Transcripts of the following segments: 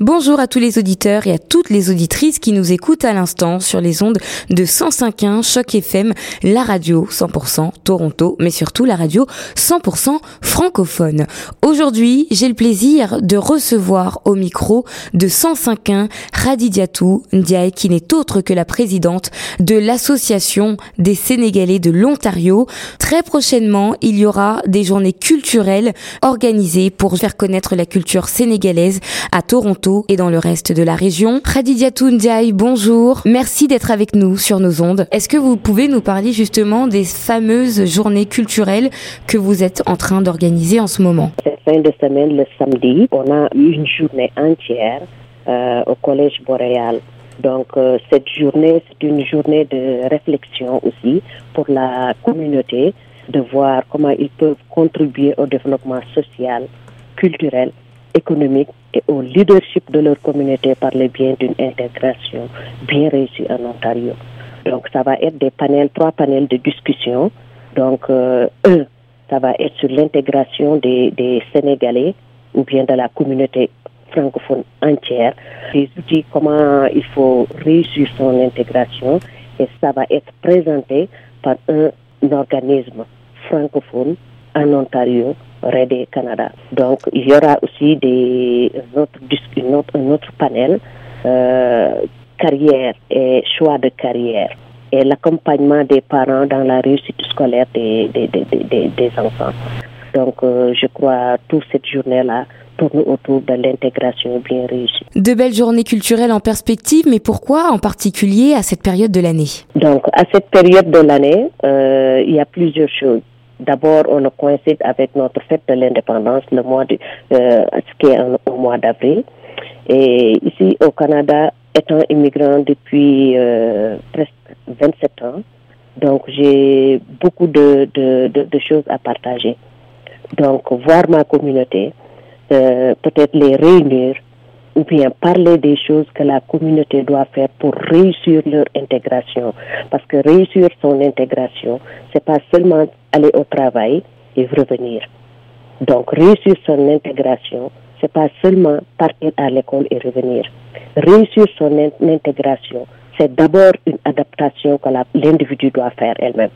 Bonjour à tous les auditeurs et à toutes les auditrices qui nous écoutent à l'instant sur les ondes de 105.1 Choc FM, la radio 100% Toronto, mais surtout la radio 100% francophone. Aujourd'hui, j'ai le plaisir de recevoir au micro de 105.1 Radidiatou Ndiaye, qui n'est autre que la présidente de l'association des Sénégalais de l'Ontario. Très prochainement, il y aura des journées culturelles organisées pour faire connaître la culture sénégalaise à Toronto et dans le reste de la région. Khadidiatou Ndiaye, bonjour. Merci d'être avec nous sur nos ondes. Est-ce que vous pouvez nous parler justement des fameuses journées culturelles que vous êtes en train d'organiser en ce moment? Cette fin de semaine, le samedi, on a eu une journée entière euh, au Collège Boréal. Donc euh, cette journée, c'est une journée de réflexion aussi pour la communauté, de voir comment ils peuvent contribuer au développement social, culturel, économique et au leadership de leur communauté par le bien d'une intégration bien réussie en Ontario. Donc ça va être des panels, trois panels de discussion. Donc euh, un, ça va être sur l'intégration des, Sénégalais ou bien de la communauté francophone entière, des outils, comment il faut réussir son intégration et ça va être présenté par un, organisme francophone en Ontario, Canada. Donc il y aura aussi des autres, une autre, un autre panel euh, carrière et choix de carrière et l'accompagnement des parents dans la réussite scolaire des, des, des, des, des enfants. Donc euh, je crois toute cette journée-là tourne autour de l'intégration bien réussie. De belles journées culturelles en perspective, mais pourquoi en particulier à cette période de l'année? Donc à cette période de l'année, euh, il y a plusieurs choses. D'abord, on coïncide avec notre fête de l'indépendance, le mois de, euh, ce qui est au mois d'avril. Et ici au Canada, étant immigrant depuis euh, presque 27 ans, donc j'ai beaucoup de, de, de, de, choses à partager. Donc voir ma communauté, euh, peut-être les réunir ou bien parler des choses que la communauté doit faire pour réussir leur intégration. Parce que réussir son intégration, c'est pas seulement aller au travail et revenir. Donc réussir son intégration, c'est pas seulement partir à l'école et revenir. Réussir son in intégration, c'est d'abord une adaptation que l'individu doit faire elle-même.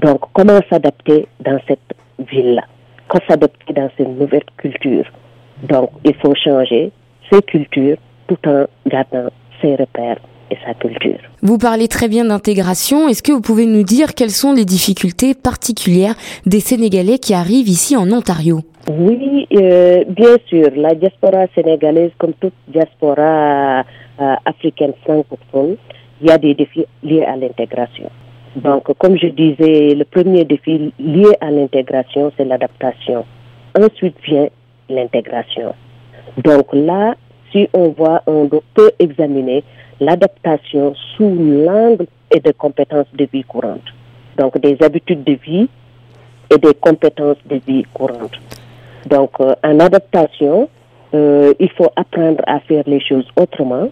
Donc comment s'adapter dans cette ville-là? Comment s'adapter dans cette nouvelle culture? Donc il faut changer ses cultures tout en gardant ses repères et sa culture. Vous parlez très bien d'intégration. Est-ce que vous pouvez nous dire quelles sont les difficultés particulières des Sénégalais qui arrivent ici en Ontario? Oui, euh, bien sûr. La diaspora sénégalaise, comme toute diaspora euh, africaine francophone, il y a des défis liés à l'intégration. Donc, comme je disais, le premier défi lié à l'intégration, c'est l'adaptation. Ensuite vient l'intégration. Donc là, si on voit, on peut examiner l'adaptation sous l'angle et des compétences de vie courante. Donc des habitudes de vie et des compétences de vie courante. Donc euh, en adaptation, euh, il faut apprendre à faire les choses autrement,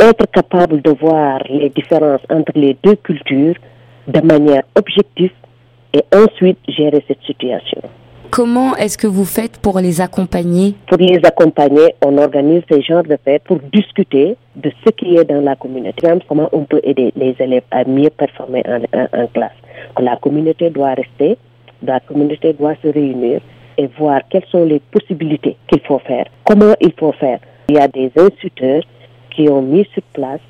être capable de voir les différences entre les deux cultures de manière objective et ensuite gérer cette situation. Comment est-ce que vous faites pour les accompagner? Pour les accompagner, on organise ce genre de fêtes pour discuter de ce qui est dans la communauté. Comment on peut aider les élèves à mieux performer en, classe. La communauté doit rester, la communauté doit se réunir et voir quelles sont les possibilités qu'il faut faire, comment il faut faire? Il y a des instituteurs qui ont mis sur place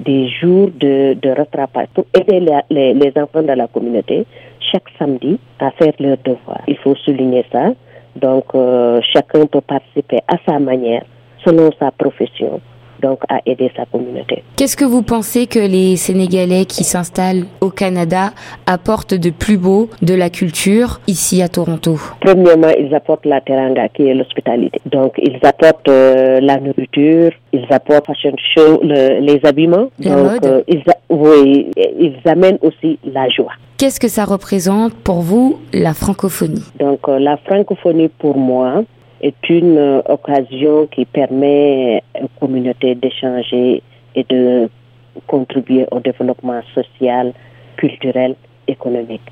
des jours de, de rattrapage pour aider les, les enfants de la communauté chaque samedi à faire leurs devoirs. Il faut souligner ça. Donc, euh, chacun peut participer à sa manière, selon sa profession, donc à aider sa communauté. Qu'est-ce que vous pensez que les Sénégalais qui s'installent au Canada apportent de plus beau de la culture ici à Toronto? Premièrement, ils apportent la teranga qui est l'hospitalité. Donc, ils apportent euh, la nourriture, ils apportent fashion show, le, les habillements. La donc, mode. euh, ils, oui, ils amènent aussi la joie. Qu'est-ce que ça représente pour vous la francophonie? Donc, euh, la francophonie pour moi, est une euh, occasion qui permet aux communautés d'échanger et de contribuer au développement social, culturel, économique.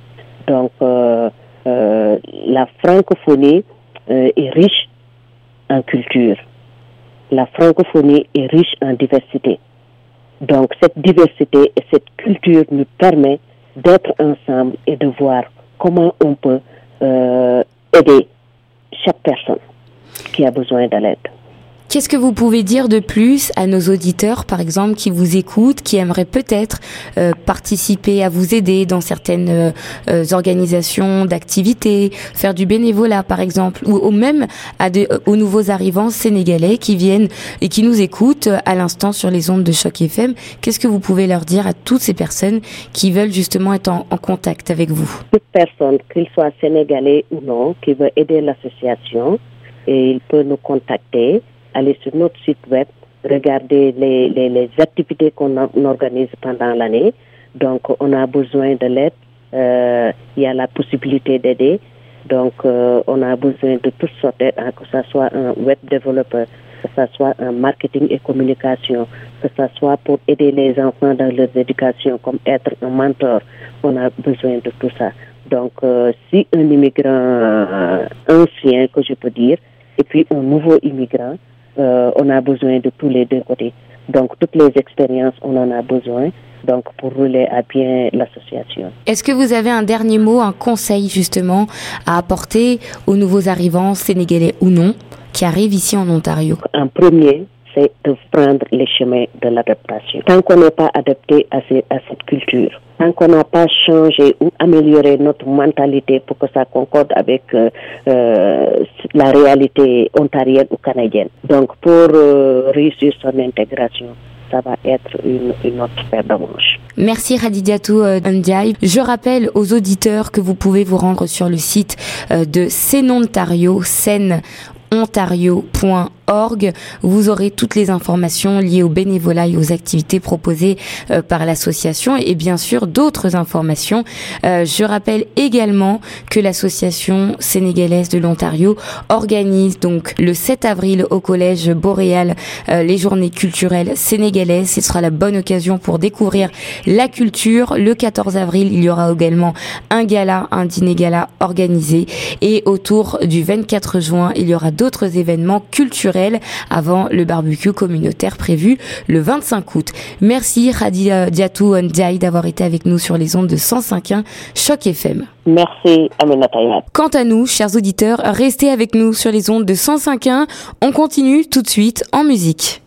Donc, euh, euh, la francophonie est riche en culture. la francophonie est riche en diversité. Donc cette diversité et cette culture nous permet d'être ensemble et de voir comment on peut euh, aider chaque personne qui a besoin de l'aide. Qu'est-ce que vous pouvez dire de plus à nos auditeurs, par exemple, qui vous écoutent, qui aimeraient peut-être euh, participer à vous aider dans certaines euh, euh, organisations d'activités, faire du bénévolat, par exemple, ou, même à aux nouveaux arrivants sénégalais qui viennent et qui nous écoutent à l'instant sur les ondes de Choc FM Qu'est-ce que vous pouvez leur dire à toutes ces personnes qui veulent justement être en, en contact avec vous? Toute personne, qu'il soit sénégalais ou non, qui veut aider l'association, et il peut nous contacter aller sur notre site web, regarder les, les, les activités qu'on organise pendant l'année. Donc, on a besoin de l'aide. Euh, il y a la possibilité d'aider. Donc, euh, on a besoin de toutes sortes hein, que ce soit un web développeur, que ce soit un marketing et communication, que ce soit pour aider les enfants dans leur éducation, comme être un mentor. On a besoin de tout ça. Donc, euh, si un immigrant ancien, que je peux dire, et puis un nouveau immigrant, euh, on a besoin de tous les deux côtés. Donc, toutes les expériences, on en a besoin. Donc, pour rouler à bien l'association. Est-ce que vous avez un dernier mot, un conseil justement à apporter aux nouveaux arrivants, sénégalais ou non, qui arrivent ici en Ontario? En premier, c'est de prendre les chemins de l'adaptation. Tant qu'on n'est pas adapté à, cette culture, tant qu'on n'a pas changé ou amélioré notre mentalité pour que ça concorde avec euh, euh, la réalité ontarienne ou canadienne. Donc, pour euh, réussir son intégration, ça va être une, autre paire de. Merci Radidiatou Ndiaye. Je rappelle aux auditeurs que vous pouvez vous rendre sur le site de Sénontario, ontario.org. Vous aurez toutes les informations liées au bénévolat et aux activités proposées euh, par l'association et bien sûr d'autres informations. Euh, je rappelle également que l'association sénégalaise de l'Ontario organise donc le 7 avril au collège Boréal euh, les journées culturelles sénégalaises. Ce sera la bonne occasion pour découvrir la culture. Le 14 avril, il y aura également un gala, un dîner gala organisé et autour du 24 juin, il y aura d'autres événements culturels avant le barbecue communautaire prévu le 25 août. Merci Radia Diatou Ndiaye d'avoir été avec nous sur les ondes de 105.1 Choc FM. Merci Quant à nous, chers auditeurs, restez avec nous sur les ondes de 105.1. On continue tout de suite en musique.